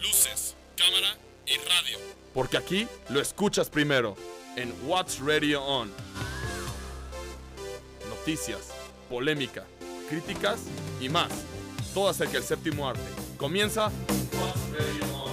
luces, cámara y radio. Porque aquí lo escuchas primero en What's Radio On. Noticias, polémica, críticas y más. Todo acerca del séptimo arte. Comienza What's Radio On.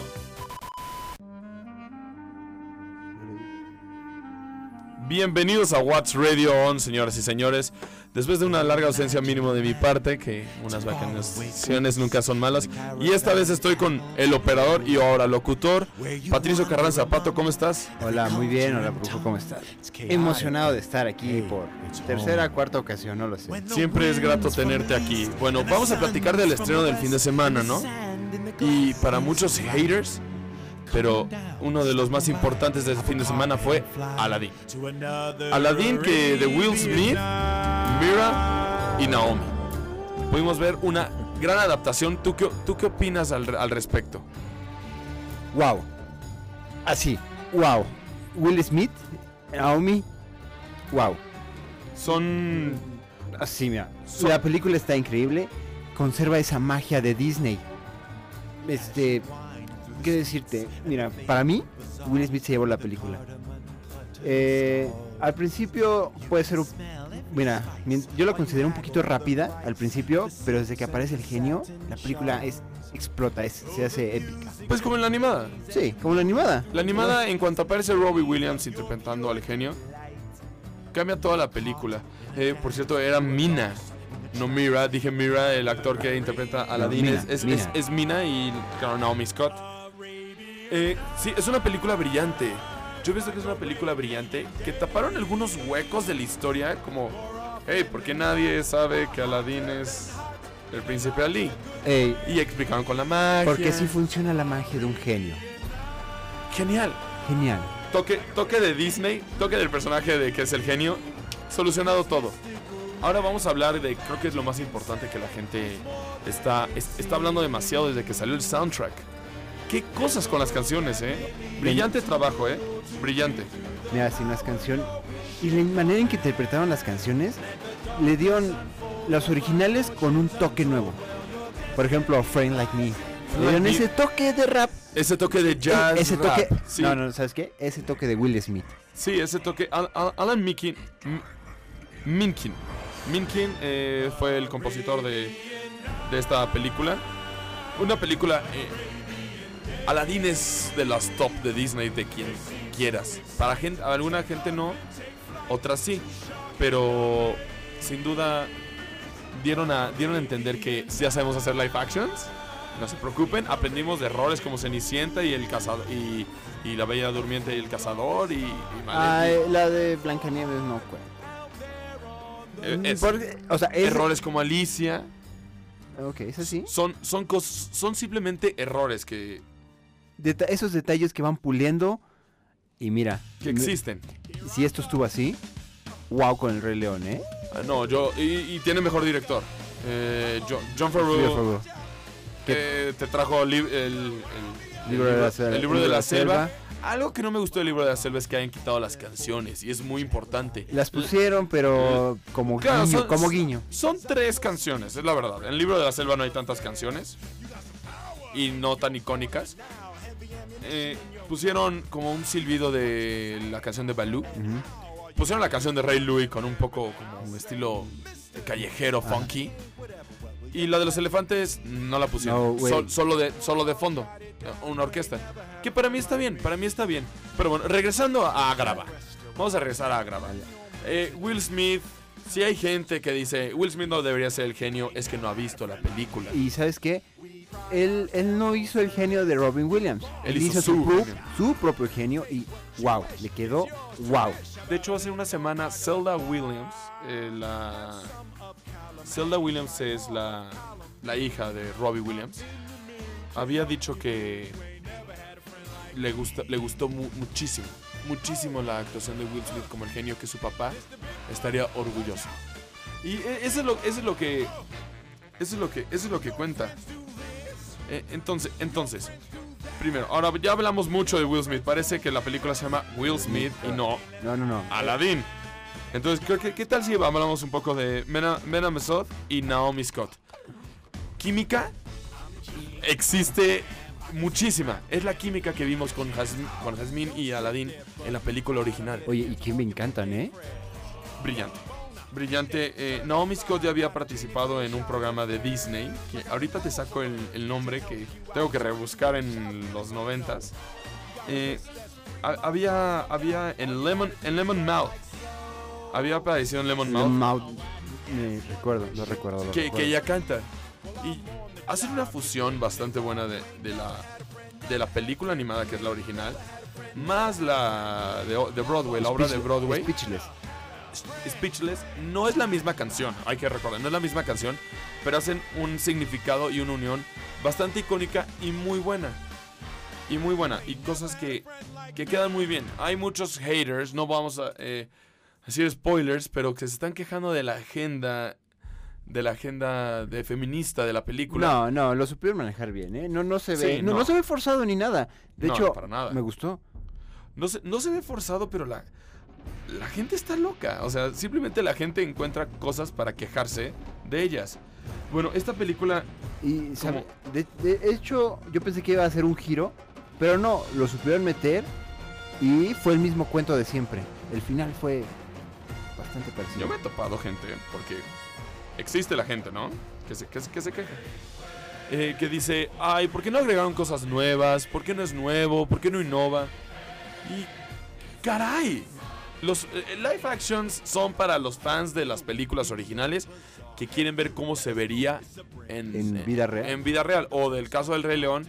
Bienvenidos a What's Radio On, señoras y señores. Después de una larga ausencia mínimo de mi parte, que unas vacaciones nunca son malas, y esta vez estoy con el operador y ahora locutor, Patricio Carranza Zapato, ¿cómo estás? Hola, muy bien, hola Brujo, ¿cómo estás? Emocionado de estar aquí por tercera, cuarta ocasión, no lo sé. Siempre es grato tenerte aquí. Bueno, vamos a platicar del estreno del fin de semana, ¿no? Y para muchos haters, pero uno de los más importantes de este fin de semana fue Aladdin. Aladdin que de Will Smith, Mira y Naomi. Pudimos ver una gran adaptación. ¿Tú qué, tú qué opinas al, al respecto? Wow. Así, wow. Will Smith, Naomi, wow. Son... Así, mira. La película está increíble. Conserva esa magia de Disney. Este, ¿qué decirte? Mira, para mí, Will Smith se llevó la película. Eh, al principio puede ser un... Mira, yo la considero un poquito rápida al principio, pero desde que aparece el genio, la película es explota, es- se hace épica. Pues como en la animada. Sí, como la animada. La animada, en cuanto aparece Robbie Williams interpretando al genio, cambia toda la película. Eh, por cierto, era Mina, no Mira. Dije Mira, el actor que interpreta a Aladdin Mina, es, es, Mina. es- es Mina y claro, Naomi Scott. Eh, sí, es una película brillante. Yo visto que es una película brillante que taparon algunos huecos de la historia, como, hey, ¿por qué nadie sabe que Aladdin es el príncipe Ali? Ey, Y explicaron con la magia. porque sí funciona la magia de un genio. Genial. Genial. Toque, toque de Disney, toque del personaje de que es el genio, solucionado todo. Ahora vamos a hablar de, creo que es lo más importante que la gente está, es- está hablando demasiado desde que salió el soundtrack. Qué cosas con las canciones, eh. Brillante trabajo, eh. Brillante. Mira, sin las canciones. Y la manera en que interpretaron las canciones, le dieron los originales con un toque nuevo. Por ejemplo, Friend Like Me. Le dieron Like ese toque de rap. Ese toque de jazz. E- ese rap, toque. Sí, No, no, ¿sabes qué? Ese toque de Will Smith. sí, ese toque. Al- Al- Alan Minkin. Minkin. Minkin eh, fue el compositor de, de esta película. Una película. eh, Aladdin es de las top de Disney, de quien quieras. Para gente, alguna gente no, otras sí. Pero sin duda dieron a, dieron a entender que ya sabemos hacer live actions. No se preocupen, aprendimos de errores como Cenicienta y el cazador y, y la Bella Durmiente y el cazador y, y eh, la de Blancanieves no cuenta. eh, es- Porque, o sea, es, errores como Alicia Ok, es así. son son son simplemente errores que, Deta- esos detalles que van puliendo. Y mira, que existen. si esto estuvo así, wow con el Rey León, ¿eh? Ah, No, yo y, y tiene mejor director. Eh, Jo- John Favreau favor. que te trajo el, el- el Libro de la selva. el libro de la selva. Algo que no me gustó del libro de la selva es que hayan quitado las canciones y es muy importante. Las pusieron, pero como Claro, guiño, son- como guiño. Son tres canciones, es la verdad. En el libro de la selva no hay tantas canciones y no tan icónicas. Eh, pusieron como un silbido de la canción de Baloo. Ujú. Pusieron la canción de Ray Louis con un poco como un estilo callejero, funky. Y la de los elefantes no la pusieron. No. Sol- solo, de, solo de fondo. eh, Una orquesta. Que para mí está bien, para mí está bien. Pero bueno, regresando a Agrava. Vamos a regresar a Agrava. Eh, Will Smith, si hay gente que dice Will Smith no debería ser el genio, es que no ha visto la película. Y ¿sabes qué? Él, él no hizo el genio de Robin Williams. Él Él, hizo hizo, su propio genio y wow, le quedó wow. De hecho, hace una semana, Zelda Williams, eh, la. Zelda Williams es la, la hija de Robbie Williams. Había dicho que le, gusta, le gustó mu- muchísimo, muchísimo la actuación de Will Smith como el genio que su papá estaría orgulloso. Y eh, eso es lo, eso es lo que. Eso es lo que, eso es lo que cuenta. Eh, entonces, entonces, primero, ahora ya hablamos mucho de Will Smith. Parece que la película se llama Will Smith y no No, no, no. Aladdin. Entonces, creo que, ¿qué tal si hablamos un poco de Mena, Mena Mesot y Naomi Scott? Química existe muchísima. Es la química que vimos con Jasmine y Aladdin en la película original. Oye, y que me encantan, ¿eh? Brillante. Brillante. Eh, Naomi Scott ya había participado en un programa de Disney. Que ahorita te saco el, el nombre que tengo que rebuscar en los noventas. Eh, ha- había, había en Lemon, en Lemon Mouth. Había aparecido en Lemon Mouth. Mouth. Me recuerdo, lo recuerdo. Lo que, recuerdo. que ella canta. Y hacen una fusión bastante buena de, de la, de la película animada, que es la original, más la de, de Broadway, la obra de Broadway. Speechless. Speechless no es la misma canción, hay que recordar, no es la misma canción, pero hacen un significado y una unión bastante icónica y muy buena. Y muy buena, y cosas que, que quedan muy bien. Hay muchos haters, no vamos a eh, decir spoilers, pero que se están quejando de la agenda, de la agenda de feminista de la película. No, no, lo supieron manejar bien, ¿eh? No, no se Sí, ve, no, no. no se ve forzado ni nada. De No, hecho, para nada. me gustó. No se, no se ve forzado, pero la, la gente está loca. O sea, simplemente la gente encuentra cosas para quejarse de ellas. Bueno, esta película Y, ¿sabe? De, de hecho, yo pensé que iba a ser un giro, pero no, lo supieron meter y fue el mismo cuento de siempre. El final fue bastante parecido. Yo me he topado gente, porque existe la gente, ¿no? Que se, que, se- que se queja. Eh, que dice, ay, ¿por qué no agregaron cosas nuevas? ¿Por qué no es nuevo? ¿Por qué no innova? Y, caray, los eh, live actions son para los fans de las películas originales que quieren ver cómo se vería en, En vida real. En vida real. O del caso del Rey León,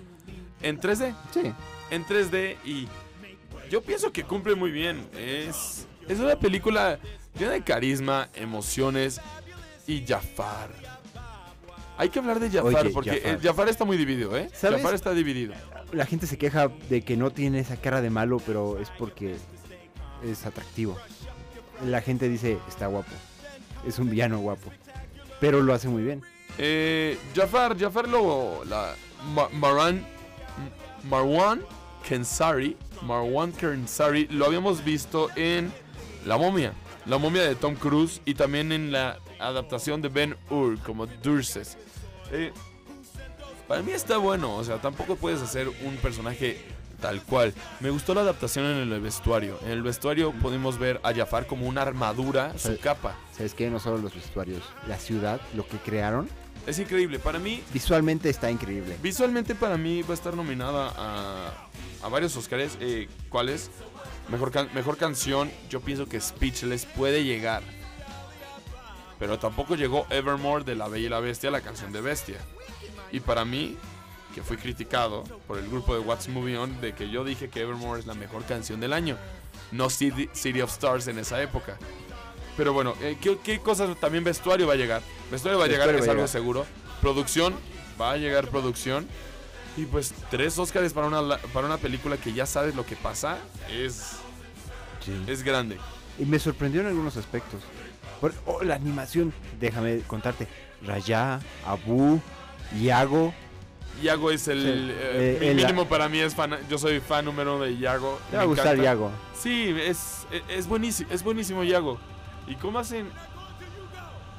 en 3D Sí. en 3D y yo pienso que cumple muy bien. Es, es una película llena de carisma, emociones y Jafar. Hay que hablar de Jafar Oye, porque Jafar. eh, Jafar está muy dividido, ¿eh? ¿Sabes? Jafar está dividido. La gente se queja de que no tiene esa cara de malo, pero es porque es atractivo. La gente dice, está guapo. Es un villano guapo. Pero lo hace muy bien. Eh, Jafar, Jafar lo. La, Ma- Marwan. Marwan Kensari. Marwan Kensari lo habíamos visto en La momia. La momia de Tom Cruise y también en la adaptación de Ben Hur como Durses. Eh, para mí está bueno, o sea, tampoco puedes hacer un personaje tal cual. Me gustó la adaptación en el vestuario. En el vestuario pudimos ver a Jafar como una armadura, su capa. ¿Sabes qué? No solo los vestuarios. La ciudad, lo que crearon, Es increíble. Para mí, visualmente está increíble. Visualmente para mí va a estar nominada a, a varios Oscars. Eh, ¿Cuáles? Mejor, can- mejor canción, yo pienso que Speechless puede llegar. Pero tampoco llegó Evermore de La Bella y la Bestia, la canción de Bestia. Y para mí, que fui criticado por el grupo de What's Moving On, de que yo dije que Evermore es la mejor canción del año. No City, City of Stars en esa época. Pero bueno, eh, ¿qué, qué cosas también vestuario va a llegar? Vestuario va a llegar, Vestuario es va algo llegar. seguro. Producción, va a llegar producción. Y pues tres Oscars para una, para una película que ya sabes lo que pasa es, es grande. Y me sorprendió en algunos aspectos. Por- oh, la animación, déjame contarte. Raya, Abu, Iago. Yago es el, Sí, eh, eh, mi el- mínimo para mí es fan, yo soy fan número uno de Yago. Te va a gustar encanta. Iago. Sí, es, es, es buenísimo, es buenísimo Yago. ¿Y cómo hacen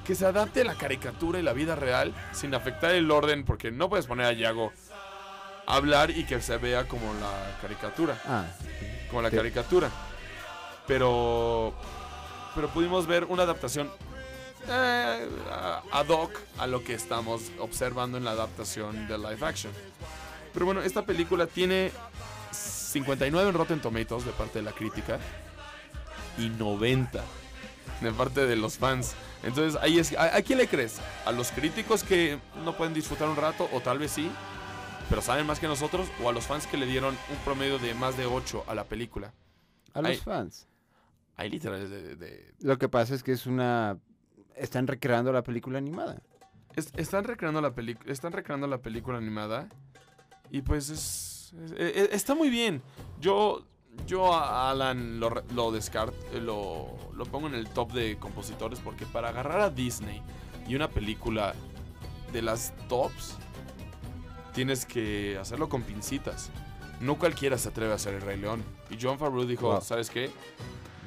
que se adapte la caricatura y la vida real sin afectar el orden? Porque no puedes poner a Yago a hablar y que se vea como la caricatura. Ah, como la Sí. caricatura. Pero pero pudimos ver una adaptación eh, a- ad hoc a lo que estamos observando en la adaptación de live action. Pero bueno, esta película tiene 59 en Rotten Tomatoes de parte de la crítica y 90 de parte de los fans. Entonces, ahí es, ¿a, a quién le crees? ¿A los críticos que no pueden disfrutar un rato o tal vez sí, pero saben más que nosotros o a los fans que le dieron un promedio de más de 8 a la película? a los fans. Hay literales de, de- Lo que pasa es que es una... Están recreando la película animada. es- están recreando la película, están recreando la película animada y pues es, es- e- e- está muy bien. Yo yo a Alan lo, lo descart eh, lo, lo pongo en el top de compositores porque para agarrar a Disney y una película de las tops tienes que hacerlo con pincitas. No cualquiera se atreve a hacer el Rey León. Y John Favreau dijo, Wow. ¿sabes qué?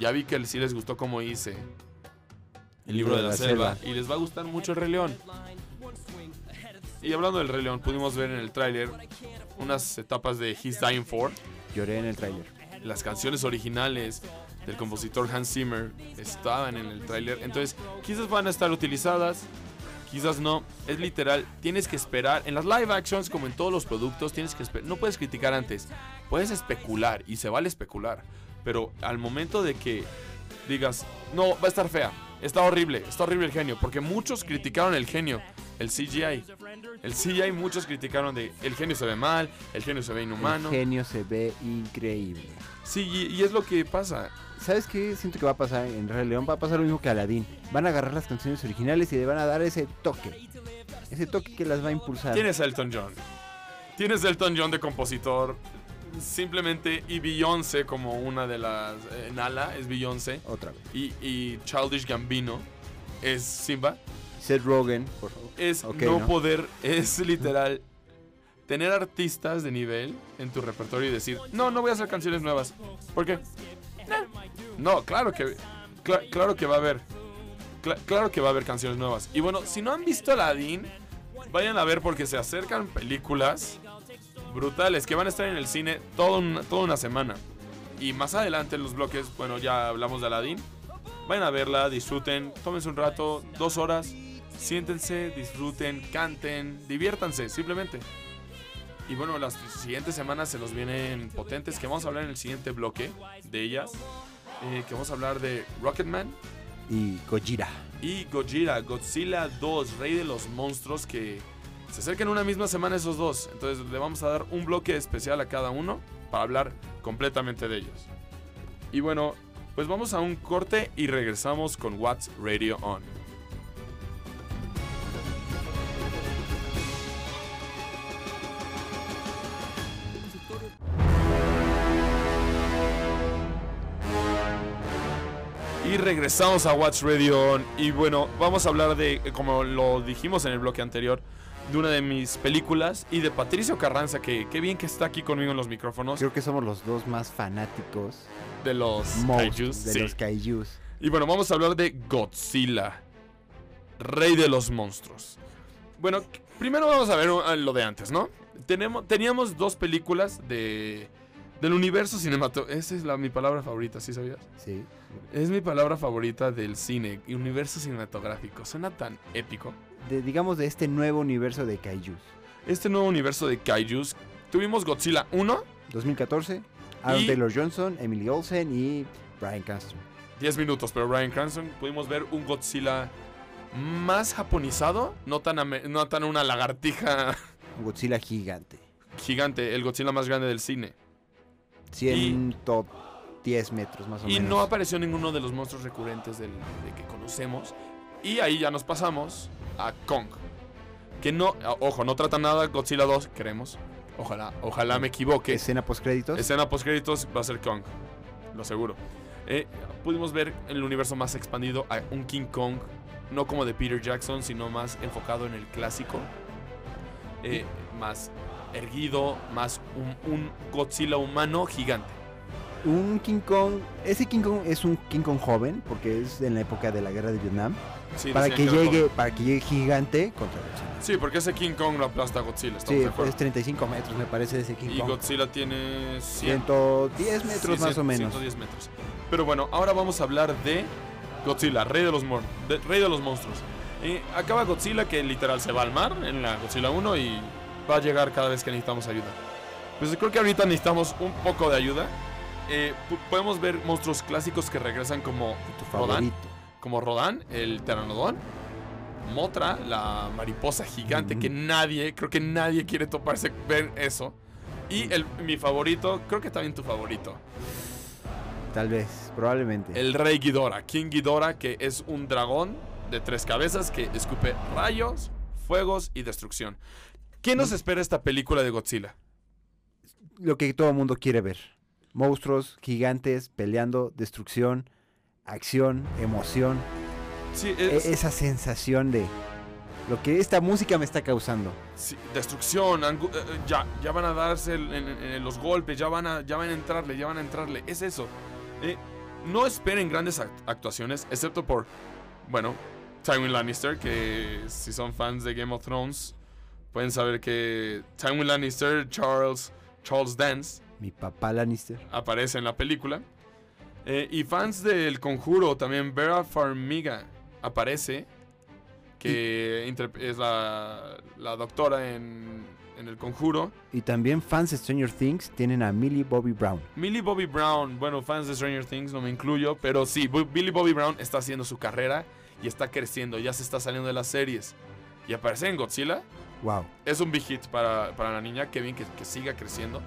Ya vi que sí les gustó como hice el libro de la, selva, y les va a gustar mucho el Rey León. Y hablando del Rey León, pudimos ver en el tráiler unas etapas de He's Dying For. Lloré en el tráiler. Las canciones originales del compositor Hans Zimmer estaban en el tráiler. Entonces, quizás van a estar utilizadas, quizás no. Es literal, tienes que esperar. En las live actions, como en todos los productos, tienes que esperar. No puedes criticar antes. Puedes especular y se vale especular. Pero al momento de que digas, no, va a estar fea, está horrible, está horrible el genio. Porque muchos criticaron el genio, el CGI. El CGI muchos criticaron de el genio se ve mal, el genio se ve inhumano. El genio se ve increíble. Sí, y, y es lo que pasa. ¿Sabes qué? Siento que va a pasar en Rey León. Va a pasar lo mismo que Aladdin. Van a agarrar las canciones originales y le van a dar ese toque. Ese toque que las va a impulsar. Tienes a Elton John. Tienes a Elton John de compositor. Simplemente, y Beyoncé como una de las. eh, Nala es Beyoncé. Otra vez. Y, y Childish Gambino es Simba. Seth Rogen, por favor. Es Ok, no, ¿no? poder. Es literal. Tener artistas de nivel en tu repertorio y decir, no, no voy a hacer canciones nuevas. ¿Por qué? Nah. No, claro que. cla- claro que va a haber. cla- claro que va a haber canciones nuevas. Y bueno, si no han visto Aladdin, vayan a ver porque se acercan películas brutales que van a estar en el cine toda una, toda una semana. Y más adelante en los bloques, bueno, ya hablamos de Aladdin. Vayan a verla, disfruten, tómense un rato, dos horas, siéntense, disfruten, canten, diviértanse, simplemente. Y bueno, las siguientes semanas se nos vienen potentes que vamos a hablar en el siguiente bloque de ellas. eh, que vamos a hablar de Rocketman Y Gojira. y Godzilla, Godzilla 2, Rey de los Monstruos, que se acercan una misma semana esos dos. Entonces le vamos a dar un bloque especial a cada uno para hablar completamente de ellos. Y bueno, pues vamos a un corte y regresamos con What's Radio On. Y regresamos a Watch Radio On. Y bueno, vamos a hablar de, como lo dijimos en el bloque anterior, de una de mis películas y de Patricio Carranza, que qué bien que está aquí conmigo en los micrófonos. Creo que somos los dos más fanáticos De los kaijus. de sí. los kaijus. Y bueno, vamos a hablar de Godzilla, rey de los monstruos. Bueno, primero vamos a ver lo de antes, ¿no? Tenemos, teníamos dos películas de, del universo cinematográfico. Esa es la, mi palabra favorita, ¿sí sabías? Sí. Es mi palabra favorita del cine, universo cinematográfico. Suena tan épico. De, digamos de este nuevo universo de kaijus. Este nuevo universo de kaijus, tuvimos Godzilla 1, 2014. Aaron Y- Taylor Johnson, Emily Olsen y Brian Cranston. 10 minutos, pero Brian Cranston, pudimos ver un Godzilla más japonizado, no tan, no tan una lagartija Un Godzilla gigante. gigante, el Godzilla más grande del cine. 110 metros más o Y menos. no apareció ninguno de los monstruos recurrentes del, de que conocemos. Y ahí ya nos pasamos a Kong. Que no, ojo, no trata nada Godzilla 2, queremos. Ojalá, ojalá me equivoque. Escena post créditos. Escena post créditos va a ser Kong, lo seguro. Eh, pudimos ver en el universo más expandido a un King Kong, no como de Peter Jackson, sino más enfocado en el clásico. Eh, más erguido, más un, un Godzilla humano gigante. Un King Kong. Ese King Kong es un King Kong joven, porque es en la época de la guerra de Vietnam. Sí, para que llegue, para que llegue gigante contra Godzilla. Sí, porque ese King Kong lo aplasta a Godzilla, Sí, de es 35 metros, me parece, ese King Y Kong. Godzilla tiene 100, 110 metros sí, más o menos. 110 metros. Pero bueno, ahora vamos a hablar de Godzilla, rey de los, de- rey de los monstruos. Eh, acaba Godzilla que literal se va al mar en la Godzilla 1 y va a llegar cada vez que necesitamos ayuda. Pues creo que ahorita necesitamos un poco de ayuda. Eh, podemos ver monstruos clásicos que regresan como Tu Rodan, favorito. Como Rodan, el pteranodón. Motra, la mariposa gigante que nadie, creo que nadie quiere toparse, ver eso. Y el, mi favorito, creo que también tu favorito, Tal vez, probablemente. el rey Ghidorah, King Ghidorah, que es un dragón de tres cabezas que escupe rayos, fuegos y destrucción. ¿Qué nos espera esta película de Godzilla? Lo que todo el mundo quiere ver. Monstruos gigantes peleando, destrucción, acción, emoción. Sí, E- es, esa sensación de lo que esta música me está causando. sí, destrucción, eh, eh, ya, ya van a darse el- en, en los golpes, ya van, a, ya van a entrarle, ya van a entrarle. Es eso. Eh, no esperen grandes act- actuaciones, excepto por, bueno, Tywin Lannister, que si son fans de Game of Thrones, pueden saber que Tywin Lannister, Charles, Charles Dance, Mi papá Lannister. aparece en la película. Eh, y fans del conjuro, también Vera Farmiga aparece, que interp- es la, la doctora en, en el conjuro. Y también fans de Stranger Things tienen a Millie Bobby Brown. Millie Bobby Brown, bueno, fans de Stranger Things no me incluyo, pero sí, Billy Bobby Brown está haciendo su carrera y está creciendo, ya se está saliendo de las series. Y aparece en Godzilla, Wow. es un big hit para, para la niña, qué bien que, que siga creciendo.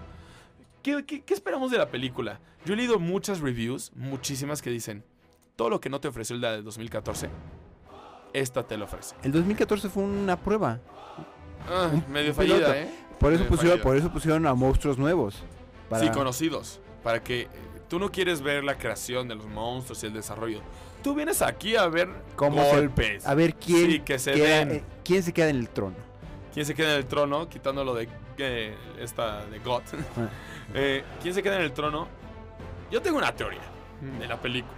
¿Qué, qué, qué esperamos de la película? Yo he leído muchas reviews, muchísimas que dicen, todo lo que no te ofreció el de 2014, esta te lo ofrece. El 2014 fue una prueba. Ah, Un medio fallida, ¿eh? Por eso, Medio pusieron, fallida. por eso pusieron a monstruos nuevos. Para... Sí, conocidos. Para que eh, tú no quieres ver la creación de los monstruos y el desarrollo. Tú vienes aquí a ver ¿Cómo se- golpes. A ver quién, Sí, que se queda- den. eh, quién se queda en el trono. ¿Quién se queda en el trono? Quitándolo de eh, esta de God. Ah. Eh, ¿Quién se queda en el trono? Yo tengo una teoría de la película.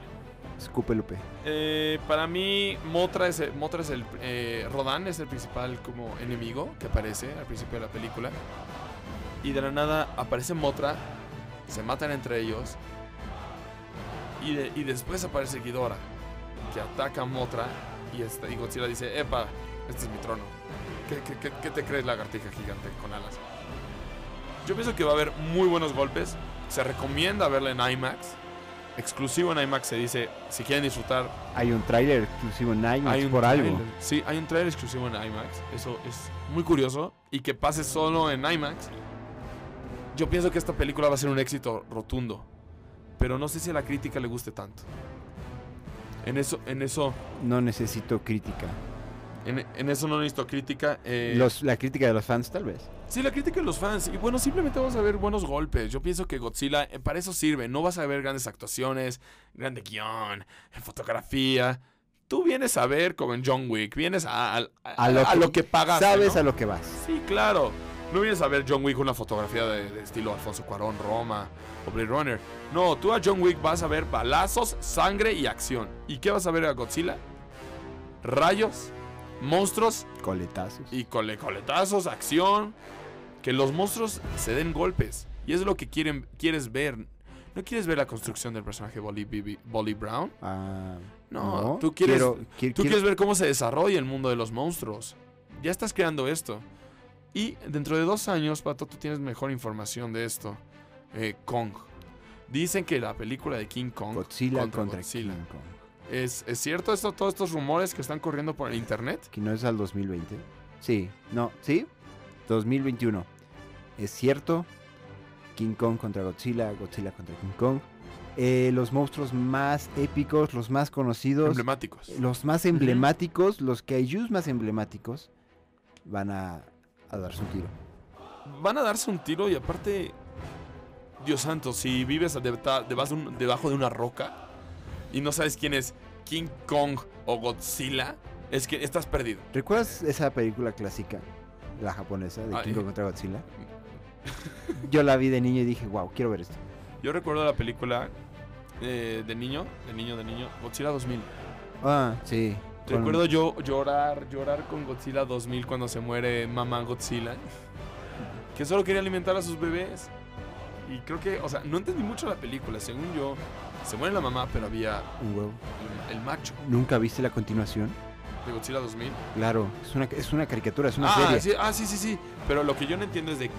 Escupe Lupe. Eh, para mí, Motra es el, Motra es el Rodan es el principal como enemigo que aparece al principio de la película. Y de la nada aparece Motra, se matan entre ellos. Y, de- y después aparece Ghidorah, que ataca a Motra. Y, este, y Godzilla dice: Epa, este es mi trono. ¿Qué, qué- qué- qué te crees, lagartija gigante con alas? Yo pienso que va a haber muy buenos golpes. Se recomienda verla en IMAX. Exclusivo en IMAX se dice: si quieren disfrutar Hay un tráiler exclusivo en IMAX hay un por algo. tráiler. Sí, hay un trailer exclusivo en IMAX. Eso es muy curioso. Y que pase solo en IMAX. Yo pienso que esta película va a ser un éxito rotundo. Pero no sé si a la crítica le guste tanto. En eso, en eso, No necesito crítica. En, en eso no necesito crítica. eh, Los, la crítica de los fans, tal vez. Sí, la crítica de los fans. Y bueno, simplemente vamos a ver buenos golpes. Yo pienso que Godzilla eh, para eso sirve. No vas a ver grandes actuaciones, grande guion, fotografía. Tú vienes a ver como en John Wick. Vienes a, a- a- A lo a que- lo que pagas. Sabes a lo que vas. Sí, claro. No vienes a ver John Wick una fotografía de, de estilo Alfonso Cuarón, Roma o Blade Runner. No, tú a John Wick vas a ver balazos, sangre y acción. ¿Y qué vas a ver a Godzilla? Rayos, monstruos Coletazos. y cole- coletazos, acción. Que los monstruos se den golpes. Y es lo que quieren, quieres ver. No quieres ver la construcción del personaje Bolly, Brown. Ah, No, tú quieres- quiero- Tú quieres ver cómo se desarrolla el mundo de los monstruos. Ya estás creando esto. Y dentro de dos años, Pato, tú tienes mejor información de esto. Eh, Kong. Dicen que la película de King Kong Godzilla contra contra, Godzilla. King Kong. ¿Es, ¿Es cierto esto, todos estos rumores que están corriendo por el internet? ¿Que no es al 2020? Sí, no, ¿sí? 2021. Es cierto. King Kong contra Godzilla, Godzilla contra King Kong. Eh, los monstruos más épicos, los más conocidos, Emblemáticos. los más emblemáticos, los kaijus más emblemáticos, van a, a darse un tiro. Van a darse un tiro y aparte, Dios santo, si vives de- de, debajo de una roca y no sabes quién es King Kong o Godzilla, es que estás perdido. ¿Recuerdas esa película clásica, la japonesa, de Ah, King eh. Kong contra Godzilla? Yo la vi de niño y dije, wow, quiero ver esto. Yo recuerdo la película eh, de niño, de niño, de niño, Godzilla 2000. Ah, sí. con- Recuerdo yo llorar, llorar con Godzilla 2000 cuando se muere mamá Godzilla. Que solo quería alimentar a sus bebés. Y creo que, o sea, no entendí mucho la película. Según yo, se muere la mamá, pero había un huevo. el, el macho ¿Nunca viste la continuación? de Godzilla 2000. Claro, es una, es una caricatura, es una ah, serie. sí, ah, sí, sí, sí. Pero lo que yo no entiendo es de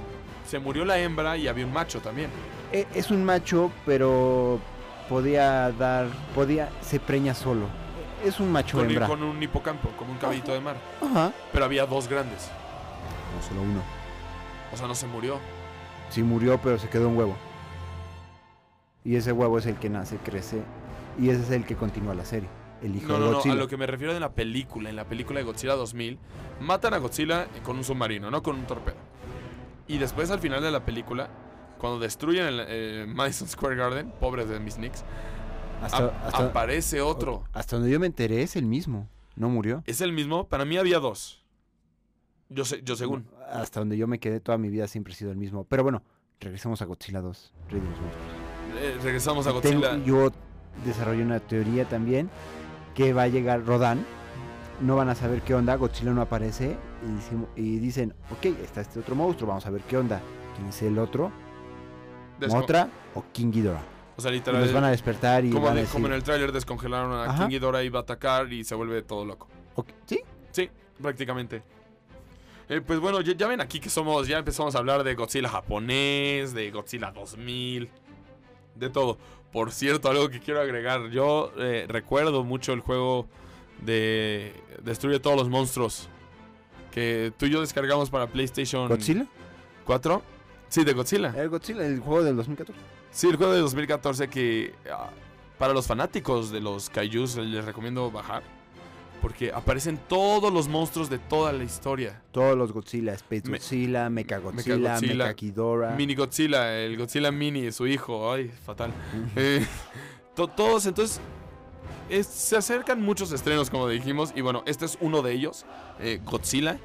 se murió la hembra y había un macho también. E- Es un macho, pero podía dar, podía, se preña solo. Es un macho Con, hembra. con un hipocampo, como un caballito de mar. Ajá. Pero había dos grandes. No, solo uno. O sea, no se murió. Sí murió, pero se quedó un huevo. Y ese huevo es el que nace, crece. Y ese es el que continúa la serie. El hijo No, de no, no, Godzilla. a lo que me refiero en la película, en la película de Godzilla 2000, matan a Godzilla con un submarino, no con un torpedo. Y después al final de la película, cuando destruyen el eh, Madison Square Garden, pobres de mis Knicks, hasta, ap- hasta- aparece otro. hasta donde yo me enteré es el mismo. No murió. ¿Es el mismo? Para mí había dos. Yo sé, yo según. Hasta donde yo me quedé toda mi vida siempre ha sido el mismo. Pero bueno, regresemos a Godzilla 2. Rey de los Monstruos. Eh, regresamos a Tengo- Godzilla. yo desarrollé una teoría también que va a llegar Rodan. No van a saber qué onda, Godzilla no aparece y, decimos- y dicen, ok, está este otro monstruo, vamos a ver qué onda. ¿Quién es el otro? ¿Motra o King Ghidorah? O sea, Y literal. los van a despertar y como, van a de- decir, como en el tráiler descongelaron a Ajá. King Ghidorah y va a atacar y se vuelve todo loco. "Ok, ¿Sí? Sí, prácticamente. Eh, pues bueno, ya, ya ven aquí que somos, ya empezamos a hablar de Godzilla japonés, de Godzilla 2000, de todo. Por cierto, algo que quiero agregar, yo eh, recuerdo mucho el juego de Destruye todos los monstruos que tú y yo descargamos para PlayStation ¿Godzilla? 4. Sí, de Godzilla. El Godzilla, el juego del 2014. Sí, el juego de 2014 que ah, para los fanáticos de los kaijus les recomiendo bajar. Porque aparecen todos los monstruos de toda la historia. Todos los Godzilla, Space Me- Godzilla, Mecha Godzilla, Mecha Ghidorah. Mini Godzilla, el Godzilla Mini, su hijo. Ay, fatal. Eh, to- todos, entonces, es- se acercan muchos estrenos, como dijimos. Y bueno, este es uno de ellos, eh, Godzilla.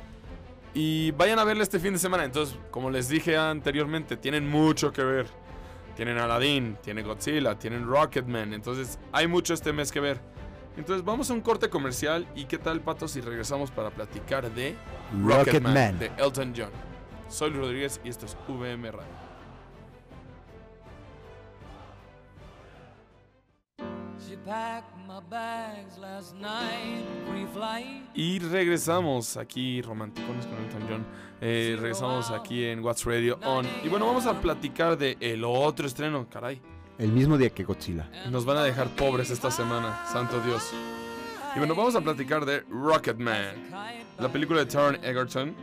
Y vayan a verlo este fin de semana. Entonces, como les dije anteriormente, tienen mucho que ver. Tienen Aladdin, tienen Godzilla, tienen Rocketman. Entonces, hay mucho este mes que ver. Entonces, vamos a un corte comercial. ¿Y qué tal, Pato, si regresamos para platicar de Rocketman, Rocketman. de Elton John? Soy Luis Rodríguez y esto es VM Radio. She packed my bags last night, pre-flight. Y regresamos aquí, romanticones con Elton John. Eh, regresamos aquí en What's Radio On. Y bueno, vamos a platicar de el otro estreno, caray. El mismo día que Godzilla. Nos van a dejar pobres esta semana, santo Dios. Y bueno, vamos a platicar de Rocketman, la película de Taron Egerton,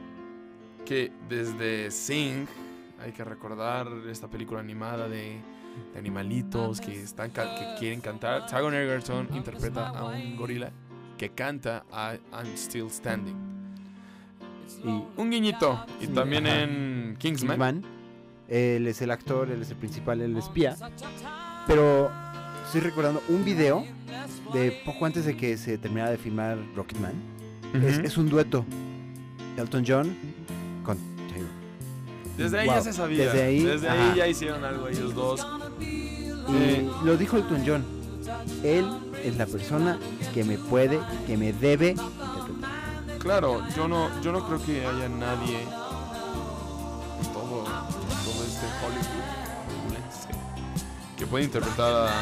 que desde Sing, hay que recordar esta película animada de, de animalitos que, están, que quieren cantar. Taron Egerton interpreta a un gorila que canta a I'm Still Standing. Y Un guiñito. Y Sí, también ajá. en Kingsman. Kingsman. Él es el actor, él es el principal, el espía. Pero estoy recordando un video de poco antes de que se terminara de filmar Rocketman. es, Ujú. es un dueto. Elton John con Taylor. Desde ahí Wow. ya se sabía. Desde ahí, Desde ahí ajá. ya hicieron algo ellos dos. Y lo dijo Elton John. Él es la persona que me puede, que me debe. Claro, yo no, yo no creo que haya nadie Hollywood hollywoodense que pueda interpretar a,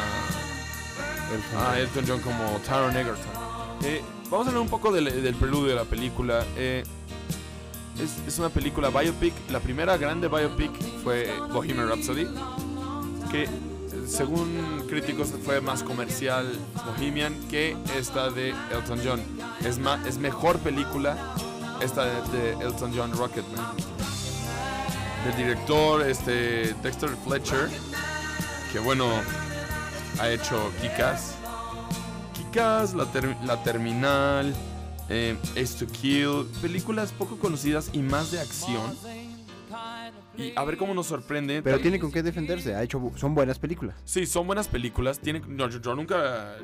Elton a John. Elton John como Taron Egerton. Eh, vamos a hablar un poco del, del preludio de la película. Eh, es, es una película biopic. La primera grande biopic fue Bohemian Rhapsody, que eh, según críticos fue más comercial Bohemian que esta de Elton John. Es, ma- es mejor película esta de, de Elton John Rocketman. Del director este, Dexter Fletcher, que bueno, ha hecho Kikas. Kikas, la, Ter- la Terminal, eh, Ace to Kill, películas poco conocidas y más de acción. Y a ver cómo nos sorprende. Pero tiene con qué defenderse. Ha hecho, son buenas películas. Sí, son buenas películas. Tienen, no, yo, yo nunca,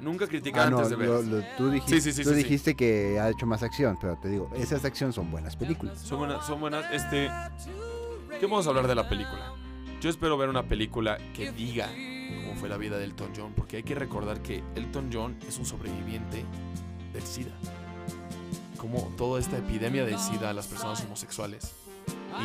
nunca critiqué Ah, no, antes de ver. lo- lo- tú dijiste, Sí, sí, sí, tú dijiste que ha hecho más acción, pero te digo, esas acción son buenas películas. Son buenas, son buenas. Este, ¿qué vamos a hablar de la película? Yo espero ver una película que diga cómo fue la vida de Elton John, porque hay que recordar que Elton John es un sobreviviente del SIDA. Como toda esta epidemia de SIDA a las personas homosexuales.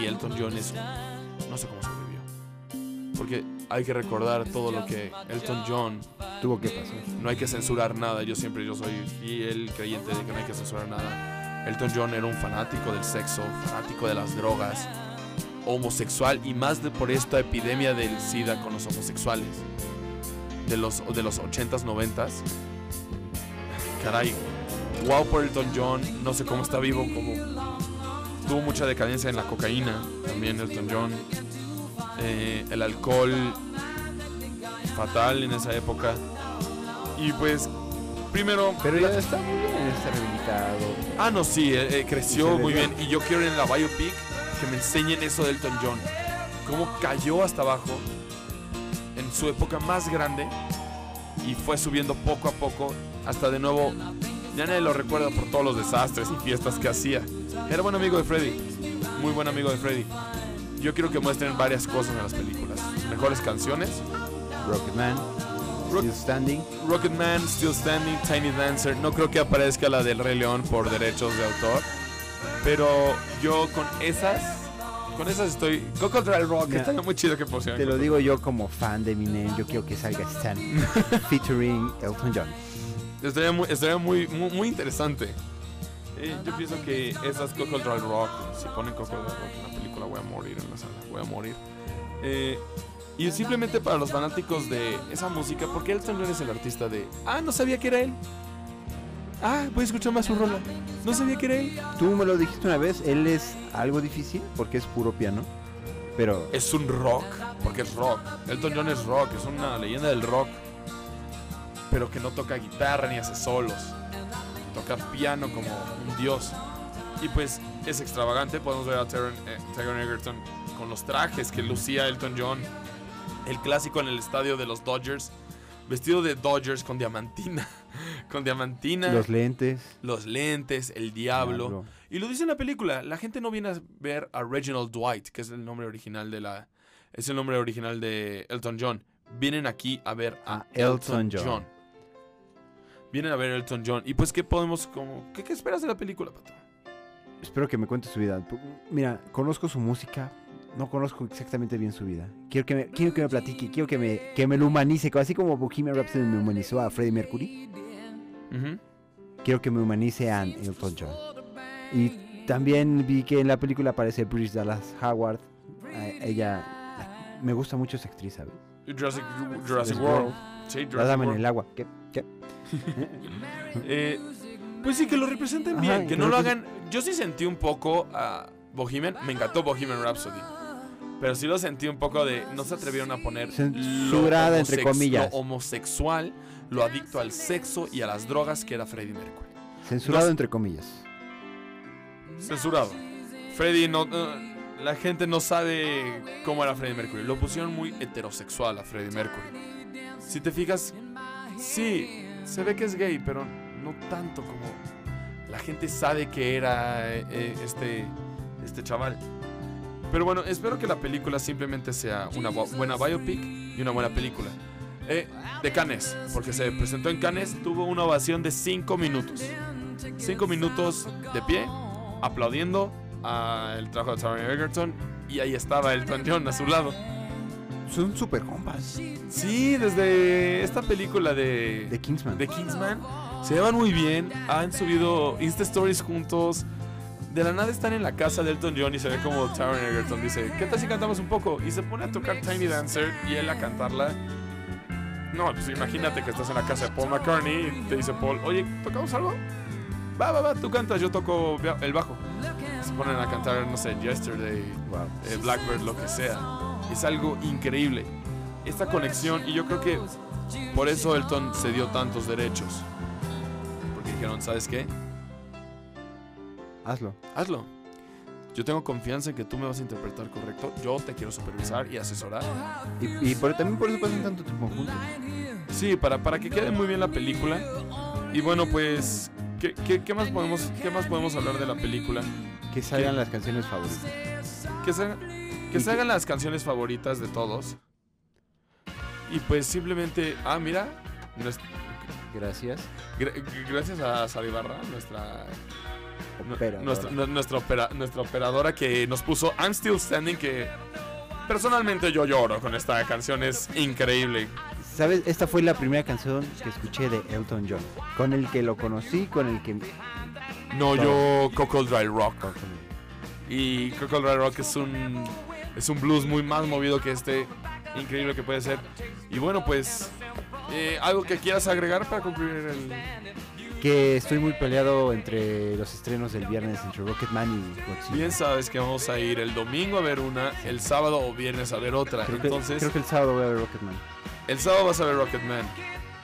Y Elton John es un- no sé cómo sobrevivió. Porque hay que recordar todo lo que Elton John Tuvo que pasar. no hay que censurar nada. Yo siempre yo soy fiel creyente de que no hay que censurar nada. Elton John era un fanático del sexo, fanático de las drogas, homosexual y más de por esta epidemia del SIDA con los homosexuales de los de los 80s, 90s. Caray, wow por Elton John, no sé cómo está vivo, como tuvo mucha decadencia en la cocaína, también Elton John. Eh, el alcohol fatal en esa época. Y pues, primero. Pero ya está muy bien, está rehabilitado. Ah, no, sí, eh, eh, creció muy bien. Y yo quiero ir en la biopic que me enseñen eso de Elton John. Cómo cayó hasta abajo en su época más grande y fue subiendo poco a poco hasta de nuevo. Ya nadie lo recuerda por todos los desastres y fiestas que hacía. Era buen amigo de Freddy, muy buen amigo de Freddy. Yo quiero que muestren varias cosas en las películas. Mejores canciones, Rocketman, Rock- Still Standing. Rocketman, Still Standing, Tiny Dancer. No creo que aparezca la del Rey León por derechos de autor. Pero yo con esas, con esas estoy. Cocodrile Rock, Mira, estaría muy chido que pusieran. Te lo digo yo como fan de Eminem, yo quiero que salga Stan featuring Elton John. Estaría muy, estaría muy, muy, muy interesante. Eh, yo pienso que esas Cocodrile Rock, si ponen Cocodrile Rock en la película, voy a morir en la sala, voy a morir. Eh, y simplemente para los fanáticos de esa música, porque Elton John es el artista de. Ah, no sabía que era él. Ah, voy a escuchar más su rola. No sabía que era él. Tú me lo dijiste una vez, él es algo difícil porque es puro piano, pero Es un rock, porque es rock. Elton John es rock, es una leyenda del rock. Pero que no toca guitarra ni hace solos. Toca piano como un dios. Y pues es extravagante. Podemos ver a Taron, eh, Taron Egerton con los trajes que lucía Elton John. El clásico en el estadio de los Dodgers. Vestido de Dodgers con diamantina. con diamantina. los lentes. los lentes, el diablo. Diablo. Y lo dice en la película. La gente no viene a ver a Reginald Dwight, que es el nombre original de la. Es el nombre original de Elton John. Vienen aquí a ver a A Elton, Elton John. John. Vienen a ver a Elton John. Y pues, ¿qué podemos como. ¿Qué, qué esperas de la película, Pato? Espero que me cuente su vida. Mira, conozco su música, no conozco exactamente bien su vida. Quiero que me, quiero que me platique, quiero que me, que me lo humanice, así como Bohemian Rhapsody me humanizó a Freddie Mercury. Ujú. Quiero que me humanice a Elton John. Y también vi que en la película aparece Bridge Dallas Howard. A- ella me gusta mucho esa actriz, ¿sabes? Jurassic, Jurassic Jurassic World. Sí, La Jurassic dama en World. el agua. ¿Qué? ¿Qué? Eh, pues sí, que lo representen Ajá, bien. que no lo hagan. Yo sí sentí un poco a Bohemian. Me encantó Bohemian Rhapsody. Pero sí lo sentí un poco de. No se atrevieron a poner. Censurada, entre comillas. Lo homosexual, lo adicto al sexo y a las drogas que era Freddie Mercury. Censurado No- entre comillas. Censurado. Freddie no. eh, la gente no sabe cómo era Freddie Mercury. Lo pusieron muy heterosexual a Freddie Mercury. Si te fijas, sí, se ve que es gay, pero no tanto como la gente sabe que era eh, eh, este, este chaval. Pero bueno, espero que la película simplemente sea una bu- buena biopic y una buena película. Eh, de Cannes, porque se presentó en Cannes, tuvo una ovación de 5 minutos. 5 minutos de pie, aplaudiendo al trabajo de Taron Egerton, y ahí estaba Elton John a su lado. Son super compas. Sí, desde esta película de, De Kingsman. de Kingsman se llevan muy bien, han subido Insta Stories juntos. De la nada están en la casa de Elton John y se ve como Taron Egerton dice, ¿qué tal si cantamos un poco? Y se pone a tocar Tiny Dancer y él a cantarla. No, pues imagínate que estás en la casa de Paul McCartney y te dice Paul, oye, ¿tocamos algo? Va, va, va, tú cantas, yo toco el bajo. Se ponen a cantar, no sé, Yesterday, Wow. eh, Blackbird, lo que sea. Es algo increíble. Esta conexión, y yo creo que por eso Elton se dio tantos derechos. Porque dijeron, ¿sabes qué? Hazlo. Hazlo. Yo tengo confianza en que tú me vas a interpretar correcto. Yo te quiero supervisar y asesorar. Y, y por- también por eso pasan tanto tiempo juntos. Sí, para, para que quede muy bien la película. Y bueno, pues, ¿qué, qué, qué más podemos, ¿qué más podemos hablar de la película? Que salgan las canciones favoritas. Que hagan las canciones favoritas de todos. Y pues simplemente, ah, mira, Gracias. gra- gracias a Saribarra, nuestra Operadora. nuestra, nu- nuestra, opera- nuestra operadora que nos puso I'm Still Standing, que personalmente yo lloro con esta canción, es increíble. ¿Sabes? Esta fue la primera canción que escuché de Elton John. Con el que lo conocí, con el que... No, yo Coco Dry Rock. Y Coco Dry Rock es un, es un blues muy más movido que este, increíble que puede ser. Y bueno, pues, eh, algo que quieras agregar para concluir el... Que estoy muy peleado entre los estrenos del viernes entre Rocketman y Godzilla. Bien sabes que vamos a ir el domingo a ver una, el sábado o viernes a ver otra. Creo que, Entonces, creo que el sábado voy a ver Rocketman. el sábado vas a ver Rocketman.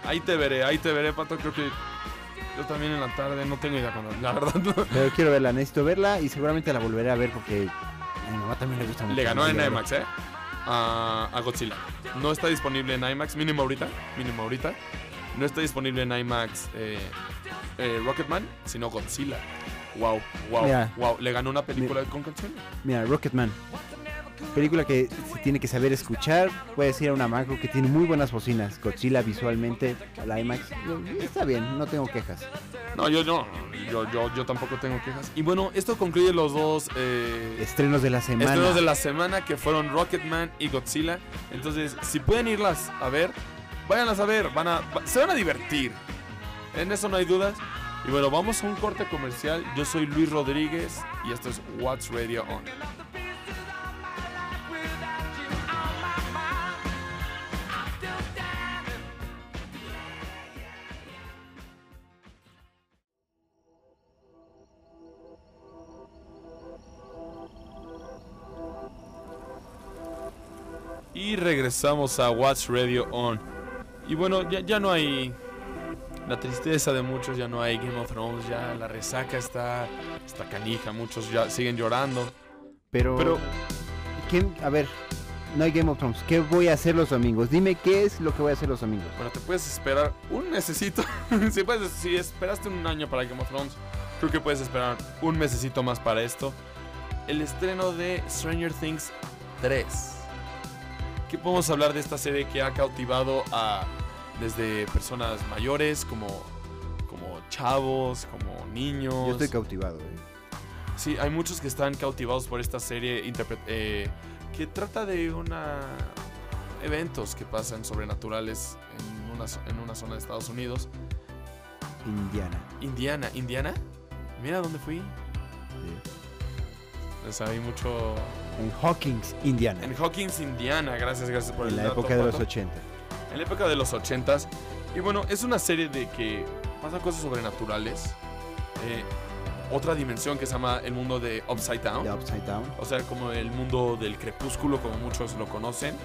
Ahí te veré, ahí te veré, Pato. Creo que yo también en la tarde no tengo idea cuándo. La verdad, no. Pero quiero verla, necesito verla y seguramente la volveré a ver porque a mi mamá también le gusta mucho. Le ganó en. IMAX, ¿eh? A, a Godzilla. No está disponible en IMAX, mínimo ahorita. Mínimo ahorita. No está disponible en IMAX eh, eh, Rocketman, sino Godzilla. Wow, wow, Mira. wow. Le ganó una película con canciones. Mira, Rocketman. película que se tiene que saber escuchar. Puedes ir a una macro que tiene muy buenas bocinas. Godzilla visualmente, la IMAX, eh, está bien, no tengo quejas. No, yo no. Yo, yo, yo tampoco tengo quejas. Y bueno, esto concluye los dos eh, Estrenos de la semana. estrenos de la semana que fueron Rocketman y Godzilla. Entonces, si pueden irlas a ver, váyanlas a ver. Van a, se van a divertir. En eso no hay dudas. Y bueno, vamos a un corte comercial. Yo soy Luis Rodríguez y esto es What's Radio On. Y regresamos a What's Radio On. Y bueno, ya, ya no hay la tristeza de muchos, ya no hay Game of Thrones, ya la resaca está, está canija, muchos ya siguen llorando. Pero, Pero ¿qué- a ver, no hay Game of Thrones. ¿Qué voy a hacer los domingos? Dime qué es lo que voy a hacer los domingos. bueno, te puedes esperar un mesecito. si, puedes, si esperaste un año para Game of Thrones, creo que puedes esperar un mesecito más para esto. El estreno de Stranger Things 3. ¿Qué podemos hablar de esta serie que ha cautivado a desde personas mayores como, como chavos, como niños? Yo estoy cautivado. ¿eh? Sí, hay muchos que están cautivados por esta serie eh, que trata de una eventos que pasan sobrenaturales en una, en una zona de Estados Unidos. Indiana. Indiana, Indiana. Mira dónde fui. sí. Les hay mucho En Hawkins, Indiana. en Hawkins, Indiana. Gracias, gracias por En el la dato, época de los Pato. 80. En la época de los 80s. Y bueno, es una serie de que pasan cosas sobrenaturales. Eh, otra dimensión que se llama el mundo de Upside Down. The Upside Down. O sea, como el mundo del crepúsculo, como muchos lo conocen.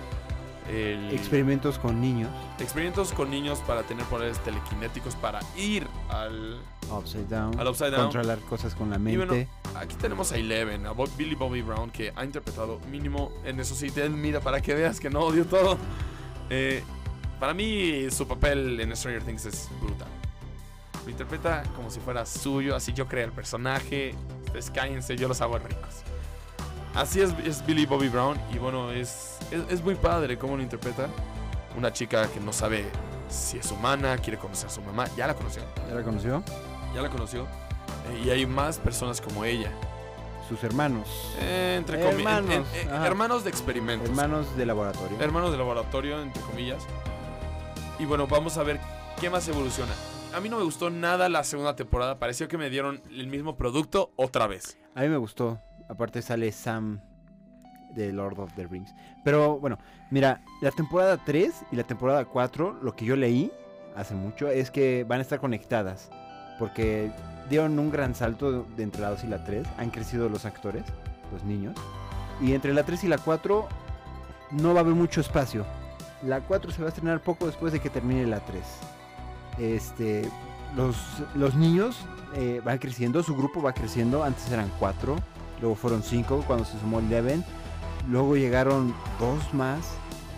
El Experimentos con niños. experimentos con niños para tener poderes telequinéticos para ir al, Upside Down. al Upside Down. Controlar cosas con la Y mente. bueno, aquí tenemos a Eleven, a Bob- Billy Bobby Brown, que ha interpretado mínimo en eso sí, mira, para que veas que no odio todo. Eh, para mí, su papel en Stranger Things es brutal. Lo interpreta como si fuera suyo, así yo creé el personaje. Ustedes cállense, yo los hago ricos. Así es, es Billy Bobby Brown, y bueno, es, es, es muy padre cómo lo interpreta. Una chica que no sabe si es humana, quiere conocer a su mamá, ya la conoció, ¿Ya la conoció? ya la conoció. Eh, y hay más personas como ella. Sus hermanos. Eh, entre comi- Hermanos, en- en- ajá. hermanos de experimentos. Hermanos de laboratorio. Hermanos de laboratorio, entre comillas. Y bueno, vamos a ver qué más evoluciona. A mí no me gustó nada la segunda temporada. Pareció que me dieron el mismo producto otra vez. A mí me gustó. Aparte sale Sam de Lord of the Rings. Pero bueno, mira, la temporada 3 y la temporada 4, lo que yo leí hace mucho es que van a estar conectadas. Porque dieron un gran salto de entre la 2 y la 3. Han crecido los actores, los niños. Y entre la 3 y la 4 no va a haber mucho espacio. La 4 se va a estrenar poco después de que termine la 3. Este, los, los niños eh, van creciendo, su grupo va creciendo. Antes eran 4, luego fueron 5 cuando se sumó Eleven. Luego llegaron dos más.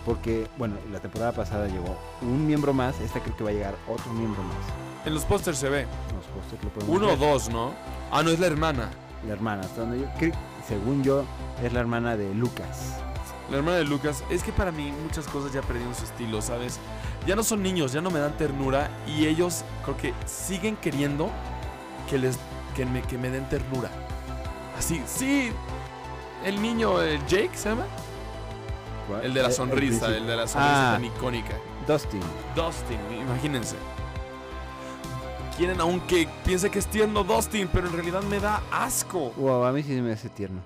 Porque, bueno, la temporada pasada llegó un miembro más. Esta creo que va a llegar otro miembro más. En los pósters se ve. En los pósters lo podemos Uno o dos, ¿no? Ah, no, es la hermana. La hermana, hasta donde yo creo, según yo, es la hermana de Lucas. La hermana de Lucas. Es que para mí muchas cosas ya perdieron su estilo, ¿sabes? Ya no son niños, ya no me dan ternura. Y ellos creo que siguen queriendo que les que me, que me den ternura. Así, sí. El niño, el Jake, ¿se llama? ¿Cuál? El de la Eh, sonrisa, el de la sonrisa Ah. tan icónica. Dustin. Dustin, imagínense. Quieren aunque piense que es tierno Dustin, pero en realidad me da asco. Wow, a mí sí me hace tierno.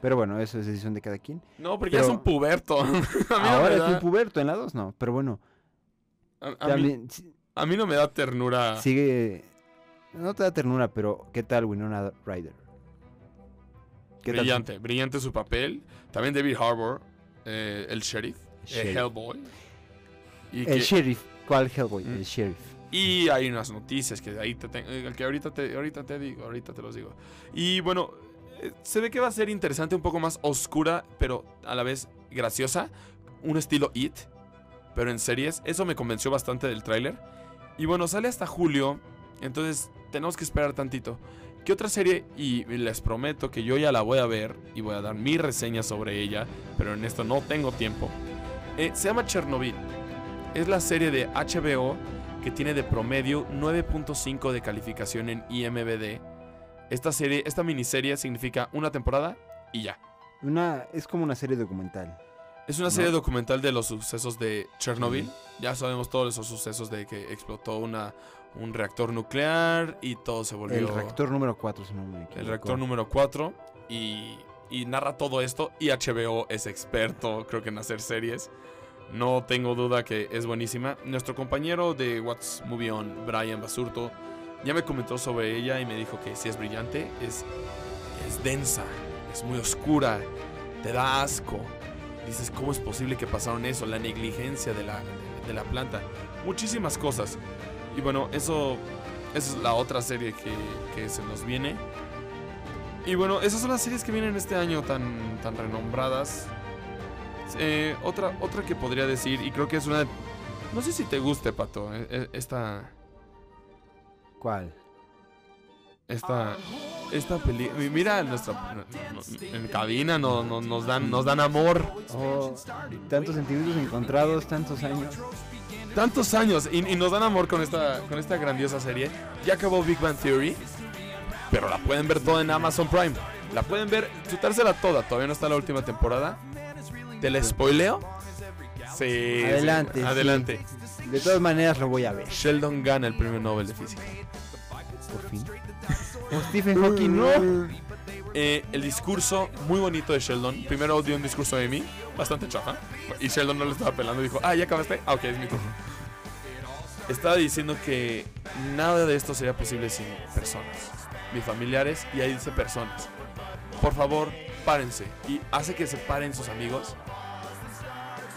Pero bueno, eso es decisión de cada quien. No, porque ya Pero- es un puberto. Ahora es da, un puberto, en la 2 no. Pero bueno, a- a mí- si- a mí no me da ternura. sigue... No te da ternura, pero ¿qué tal Winona Ryder? ¿Qué tal? brillante, brillante su papel. También David Harbour, eh, el sheriff, El eh, sheriff. Hellboy. Y, El que- sheriff. ¿Cuál Hellboy? Mm. El sheriff. y hay unas noticias que ahí te tengo, eh, que ahorita te, ahorita te digo, ahorita te los digo. Y bueno, se ve que va a ser interesante, un poco más oscura, pero a la vez graciosa. Un estilo It, pero en series. Eso me convenció bastante del tráiler. Y bueno, sale hasta julio, entonces tenemos que esperar tantito. ¿Qué otra serie? Y les prometo que yo ya la voy a ver y voy a dar mi reseña sobre ella, pero en esto no tengo tiempo. Eh, se llama Chernobyl. Es la serie de HBO que tiene de promedio 9.5 de calificación en IMBD. Esta serie, esta miniserie significa una temporada y ya. Una, es como una serie documental. Es una serie documental de los sucesos de Chernobyl. Ya sabemos todos esos sucesos de que explotó una, un reactor nuclear y todo se volvió... El reactor número 4, si no me equivoco. El reactor número 4 y, y narra todo esto y HBO es experto creo que en hacer series. No tengo duda que es buenísima. Nuestro compañero de What's Movie On, Brian Basurto, ya me comentó sobre ella y me dijo que sí es brillante, es, es densa, es muy oscura, te da asco. Dices, ¿cómo es posible que pasaron eso? La negligencia de la, de la planta. Muchísimas cosas. Y bueno, eso, esa es la otra serie que, que se nos viene. Y bueno, esas son las series que vienen este año tan, tan renombradas. Eh, otra, otra que podría decir, y creo que es una... No sé si te guste, Pato, eh, eh, esta... ¿Cuál? Esta... Esta película... Mira, nuestra... En cabina no, no- nos, dan, nos dan amor. Oh, tantos sentimientos encontrados, tantos años. Tantos años y, y nos dan amor con esta, con esta grandiosa serie. Ya acabó Big Bang Theory, pero la pueden ver toda en Amazon Prime. La pueden ver, chutársela toda. Todavía no está la última temporada. ¿Te la spoileo? Sí. sí. Adelante, sí. De todas maneras lo voy a ver. Sheldon gana el premio Nobel de Física. Por fin. O Stephen Hawking, no. Eh, el discurso muy bonito de Sheldon. Primero dio un discurso de mí, bastante chafa. Y Sheldon no le estaba pelando. Dijo, ah, ya acabaste. Ah, ok, es mi turno. Estaba diciendo que nada de esto sería posible sin personas. Mis familiares, y ahí dice personas. Por favor, párense. Y hace que se paren sus amigos.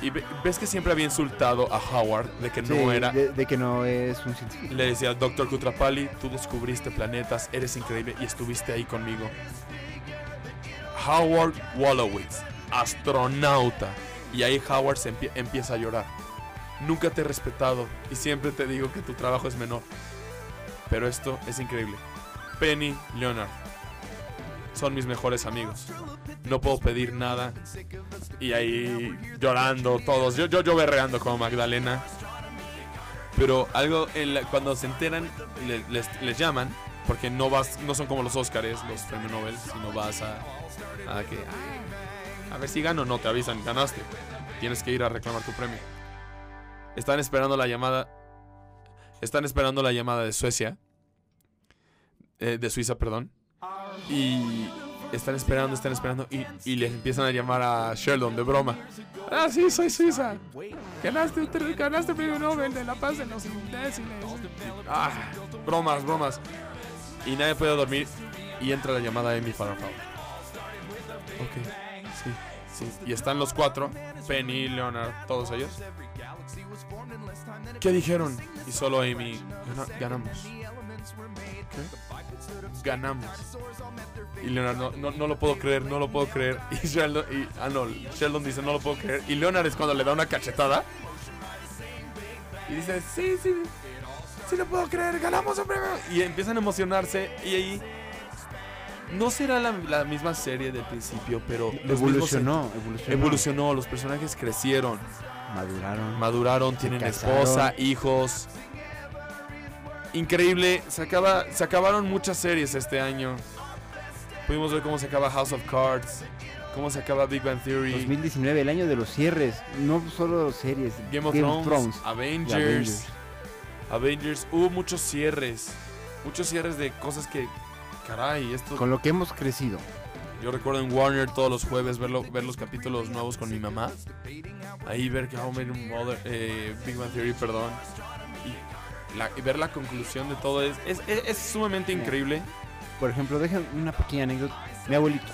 Y ve- ves que siempre había insultado a Howard de que Sí, no era. de, de que no es un científico. Le decía, Doctor Kutrapali, tú descubriste planetas, eres increíble y estuviste ahí conmigo. Howard Wolowitz, astronauta. Y ahí Howard se empie- empieza a llorar. Nunca te he respetado y siempre te digo que tu trabajo es menor. Pero esto es increíble. Penny Leonard son mis mejores amigos. No puedo pedir nada. Y ahí llorando todos. Yo, yo, yo berreando como Magdalena. Pero algo, en la- cuando se enteran, le- les, les llaman, porque no vas, no son como los Óscares, los premios Nobel, sino vas a, a que, "Ah, a ver si gano, no, te avisan, ganaste, tienes que ir a reclamar tu premio. Están esperando la llamada, están esperando la llamada de Suecia, eh, de Suiza, perdón, y están esperando, están esperando, y, y les empiezan a llamar a Sheldon de broma. Ah, sí, soy Suiza. Ganaste, ganaste el premio Nobel de la paz de los imbéciles. Ah, bromas, bromas. Y nadie puede dormir. Y entra la llamada de Amy Farrah. Ok, sí, sí. Y están los cuatro: Penny, Leonard, todos ellos. ¿Qué dijeron? Y solo Amy. "Gana- ganamos. ¿Qué? Ganamos. Y Leonard, no, no, no lo puedo creer, no lo puedo creer. Y Sheldon, y, ah, no, Sheldon dice, no lo puedo creer. Y Leonard es cuando le da una cachetada. Y dice, sí, sí, sí lo puedo creer, ganamos premio. Y empiezan a emocionarse. Y ahí, no será la, la misma serie del principio, pero mismos Evolucionó, evolucionó. Evolucionó, los personajes crecieron, Maduraron. maduraron, tienen casaron. esposa, hijos. Increíble, se, acaba, se acabaron muchas series este año. Pudimos ver cómo se acaba House of Cards, cómo se acaba Big Bang Theory, 2019, el año de los cierres. No solo series. Game of Thrones, Avengers, Avengers. Avengers. Hubo muchos cierres, muchos cierres de cosas que, caray, esto. Con lo que hemos crecido. Yo recuerdo en Warner todos los jueves verlo, ver los capítulos nuevos con mi mamá. Ahí ver que How Your Mother, eh, Big Bang Theory, perdón. Y, la- ver la conclusión de todo es, es, es- es sumamente increíble. Por ejemplo, déjenme una pequeña anécdota. Mi abuelito.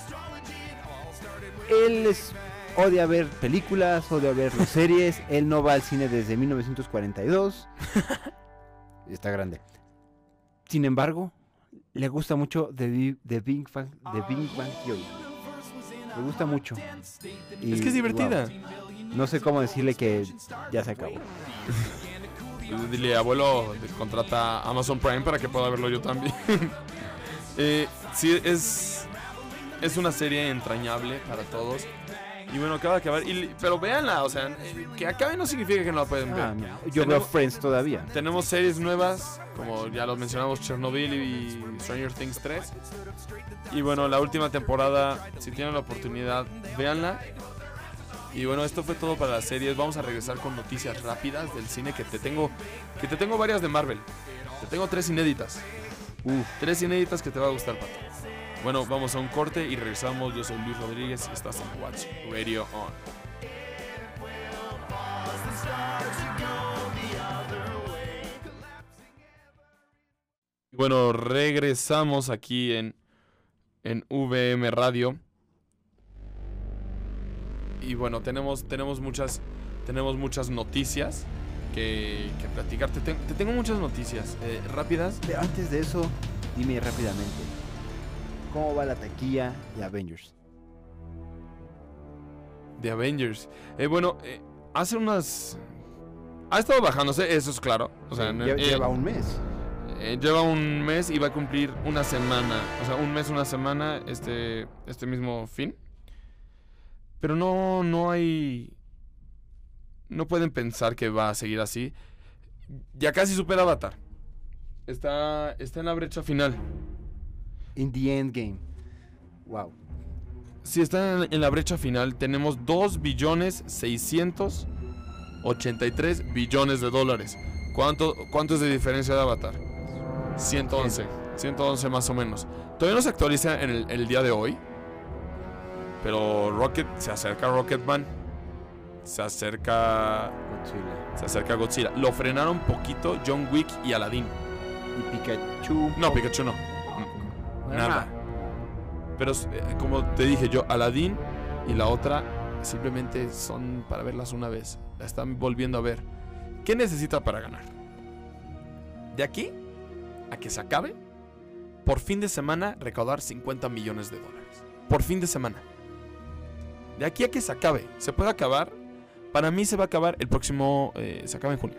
Él es, odia ver películas, odia ver las series. Él no va al cine desde 1942. Está grande. Sin embargo, le gusta mucho The, The Big Bang, The Big Bang Theory. Le gusta mucho. Y, es que es divertida. wow, no sé cómo decirle que ya se acabó. Dile, abuelo, contrata Amazon Prime para que pueda verlo yo también. Eh, sí, es, es una serie entrañable para todos. Y bueno, acaba de acabar. y- pero véanla, o sea, que acabe no significa que no la pueden ver. Ah, yo veo Tenemos- Friends todavía. Tenemos series nuevas, como ya los mencionamos, Chernobyl y Stranger Things 3. Y bueno, la última temporada, si tienen la oportunidad, véanla. Y bueno, esto fue todo para las series. Vamos a regresar con noticias rápidas del cine que te tengo, que te tengo varias de Marvel. Te tengo tres inéditas. Uf. Tres inéditas que te va a gustar, Pato. Bueno, vamos a un corte y regresamos. Yo soy Luis Rodríguez y estás en Watch Radio On. Bueno, regresamos aquí en, en VM Radio. Y bueno, tenemos, tenemos, muchas, tenemos muchas noticias que, que platicar. Te, ten- te tengo muchas noticias eh, rápidas. Pero antes de eso, dime rápidamente. ¿Cómo va la taquilla de Avengers? de Avengers. Eh, bueno, eh, hace unas... Ha estado bajándose, eso es claro. O sea, Lle- lleva un mes. eh, lleva un mes y va a cumplir una semana. O sea, un mes, una semana, este, este mismo fin. Pero no, no hay... No pueden pensar que va a seguir así. Ya casi supera Avatar. Está, está en la brecha final. In the Endgame. Wow. Si está en, en la brecha final, tenemos 2 billones 683 billones de dólares. ¿Cuánto, ¿Cuánto es de diferencia de Avatar? 111. 111 más o menos. Todavía no se actualiza en el, el día de hoy. Pero Rocket se acerca a Rocketman. Se acerca. Godzilla. Se acerca a Godzilla. Lo frenaron poquito John Wick y Aladdin. Y Pikachu. No, Pikachu no. Nada. Pero eh, como te dije yo, Aladdin y la otra simplemente son para verlas una vez. La están volviendo a ver. ¿Qué necesita para ganar? De aquí a que se acabe, por fin de semana recaudar 50 millones de dólares. Por fin de semana. De aquí a que se acabe, se puede acabar. Para mí se va a acabar el próximo. eh, se acaba en junio.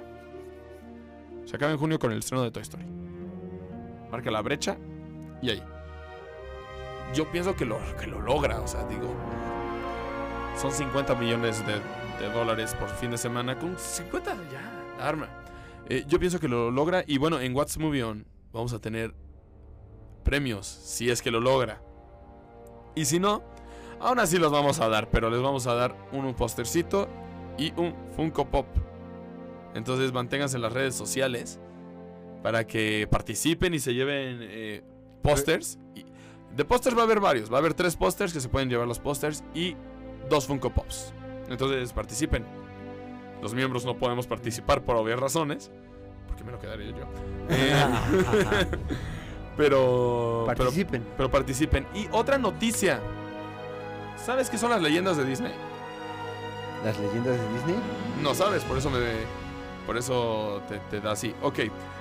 Se acaba en junio con el estreno de Toy Story. Marca la brecha y ahí. Yo pienso que lo, que lo logra, o sea, digo. Son 50 millones de, dólares por fin de semana. Con 50 ya, arma. Eh, yo pienso que lo logra. Y bueno, en What's Movie vamos a tener premios si es que lo logra. Y si no, aún así los vamos a dar. Pero les vamos a dar un postercito y un Funko Pop. Entonces manténganse en las redes sociales para que participen y se lleven eh, pósters. De pósters va a haber varios. Va a haber tres pósters que se pueden llevar los pósters y dos Funko Pops. Entonces participen. Los miembros no podemos participar por obvias razones. Porque me lo quedaría yo. Eh, pero, pero, Participen. pero participen. Y otra noticia. ¿Sabes qué son las leyendas de Disney? Las leyendas de Disney. No sabes, por eso me por eso te, te da así. Ok,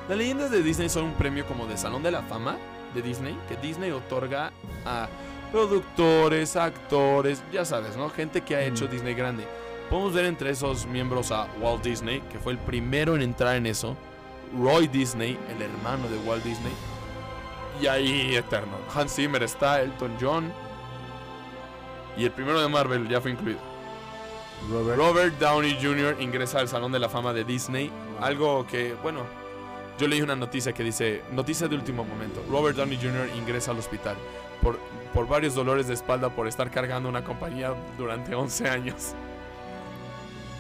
las leyendas de Disney son un premio como de Salón de la Fama de Disney que Disney otorga a productores, actores, ya sabes, ¿no? Gente que ha hecho Mm. Disney grande. Podemos ver entre esos miembros a Walt Disney, que fue el primero en entrar en eso. Roy Disney, el hermano de Walt Disney. Y ahí eterno. Hans Zimmer está, Elton John. Y el primero de Marvel ya fue incluido. Robert. Robert Downey Jr. ingresa al Salón de la Fama de Disney. Algo que, bueno, yo leí una noticia que dice, noticia de último momento, Robert Downey Jr. ingresa al hospital por, por varios dolores de espalda por estar cargando una compañía durante 11 años.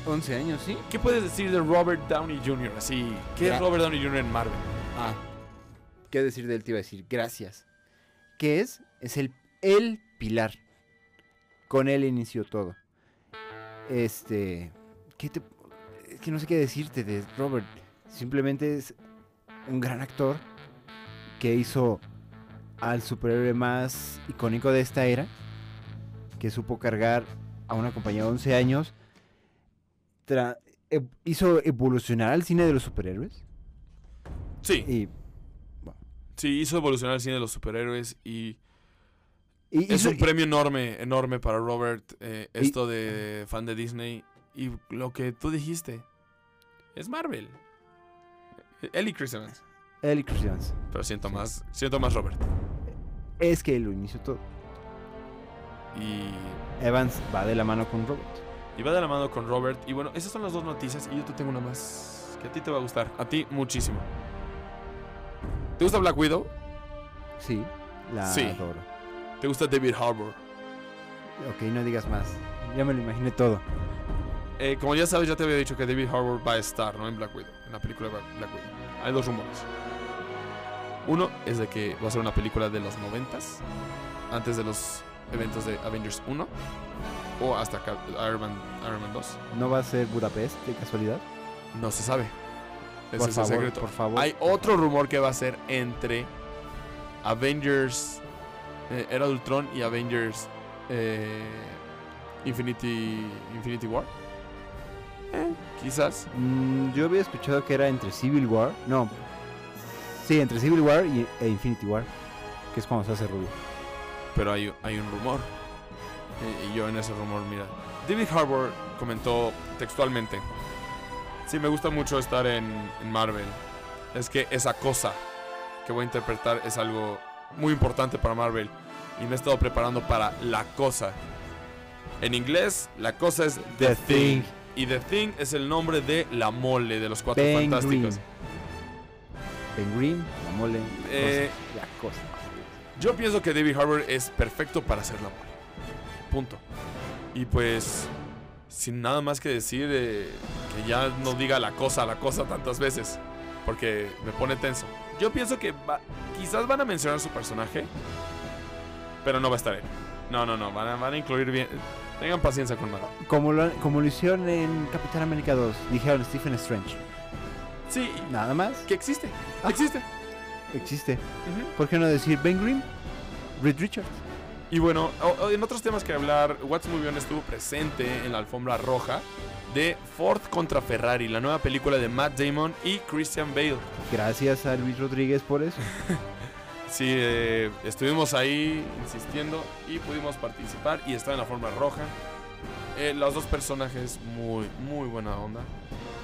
11 años, ¿sí? ¿Qué puedes decir de Robert Downey Jr. Así, ¿qué es Robert Downey Jr. en Marvel? Ah. ¿Qué decir de él? Te iba a decir gracias. ¿Qué es? Es el, el pilar. Con él inició todo. Este. ¿Qué te.? Es que no sé qué decirte de Robert. Simplemente es un gran actor que hizo al superhéroe más icónico de esta era. Que supo cargar a una compañía de 11 años. e- hizo evolucionar al cine de los superhéroes. Sí, Y sí, hizo evolucionar el cine de los superhéroes y Y es un premio enorme, enorme para Robert, eh, esto de fan de Disney. Y lo que tú dijiste, es Marvel. Él y Chris Evans. Él y Chris Evans. Pero siento Sí. más, siento más Robert. es que él lo inició todo. Y, Evans va de la mano con Robert. y va de la mano con Robert. Y bueno, esas son las dos noticias. Y yo te tengo una más que a ti te va a gustar. A ti muchísimo. ¿Te gusta Black Widow? Sí, la Sí. adoro. ¿Te gusta David Harbour? Ok, no digas más. Ya me lo imaginé todo. Eh, como ya sabes, ya te había dicho que David Harbour va a estar ¿no? en Black Widow, en la película de Black Widow. Hay dos rumores. Uno es de que va a ser una película de los noventas, antes de los eventos de Avengers 1, o hasta Iron Man, Iron Man 2. ¿No va a ser Budapest de casualidad? No se sabe. Ese por es el secreto. por favor. Hay otro rumor que va a ser entre Avengers eh, Era de Ultron y Avengers eh, Infinity, Infinity War. Eh, quizás. Mm, yo había escuchado que era entre Civil War. No. Sí, entre Civil War y, e Infinity War. Que es cuando se hace rubio. pero hay, hay un rumor. Eh, y yo en ese rumor, mira. David Harbour comentó textualmente: Sí, me gusta mucho estar en, en Marvel. Es que esa cosa que voy a interpretar es algo muy importante para Marvel. Y me he estado preparando para la cosa. En inglés, la cosa es The, The Thing. Thing. Y The Thing es el nombre de la mole de los cuatro Ben fantásticos. Green, la mole. Eh, la cosa. Yo pienso que David Harbour es perfecto para hacer la mole. Punto. Y pues, sin nada más que decir, eh, que ya no diga la cosa, la cosa tantas veces. Porque me pone tenso. Yo pienso que va- quizás van a mencionar su personaje, pero no va a estar él. No, no, no, van a, van a incluir bien. Tengan paciencia con Marvel. Como lo, como lo hicieron en Capitán América 2. Dijeron Stephen Strange. Sí, Nada más. que existe. Ah. Existe. Existe. ¿Por qué no decir Ben Green? Reed Richards. Y bueno, en otros temas que hablar, What's Movie On estuvo presente en la alfombra roja de Ford contra Ferrari, la nueva película de Matt Damon y Christian Bale. Gracias a Luis Rodríguez por eso. Sí, eh, estuvimos ahí insistiendo y pudimos participar y estar en la alfombra roja. Eh, los dos personajes muy, muy buena onda.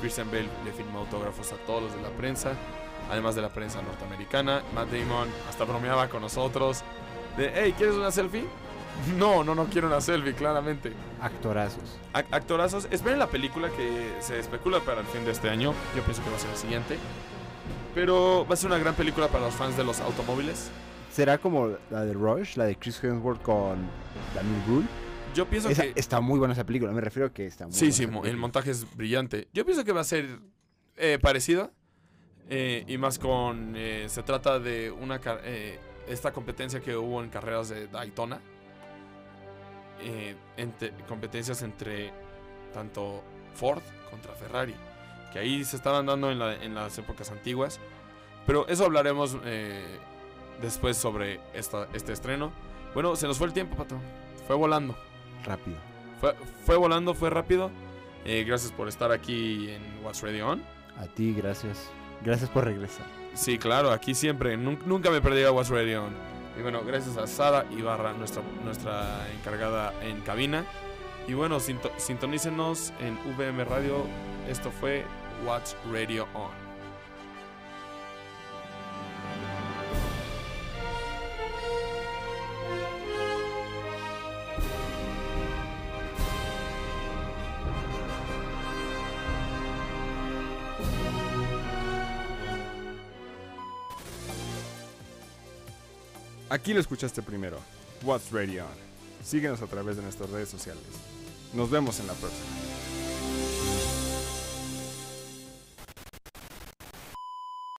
Christian Bale le firmó autógrafos a todos los de la prensa, además de la prensa norteamericana. Matt Damon hasta bromeaba con nosotros de, hey, ¿quieres una selfie? No, no, no quiero una selfie, claramente. Actorazos. Ac- actorazos. Esperen la película que se especula para el fin de este año. Yo pienso que va a ser el siguiente. Pero va a ser una gran película para los fans de los automóviles. ¿Será como la de Rush, la de Chris Hemsworth con Daniel Brühl? Yo pienso Esa- que... Está muy buena esa película, me refiero a que está muy Sí, buena sí, el montaje es brillante. Yo pienso que va a ser eh, parecida. eh, y más con... eh, se trata de una... eh, esta competencia que hubo en carreras de Daytona. eh, entre- competencias entre tanto Ford contra Ferrari. Que ahí se estaban dando en, la- en las épocas antiguas. Pero eso hablaremos eh, después sobre esta, este estreno. Bueno, se nos fue el tiempo, Pato. Fue volando. Rápido. Fue, fue volando, fue rápido. Eh, gracias por estar aquí en What's Ready On. A ti, gracias. Gracias por regresar. Sí, claro, aquí siempre. Nun- nunca me perdí a What's Ready On. Y bueno, gracias a Sara Ibarra, nuestra, nuestra encargada en cabina. Y bueno, sinto- sintonícenos en VM Radio. Esto fue What's Radio On. Aquí lo escuchaste primero. What's Radio On. Síguenos a través de nuestras redes sociales. Nos vemos en la próxima.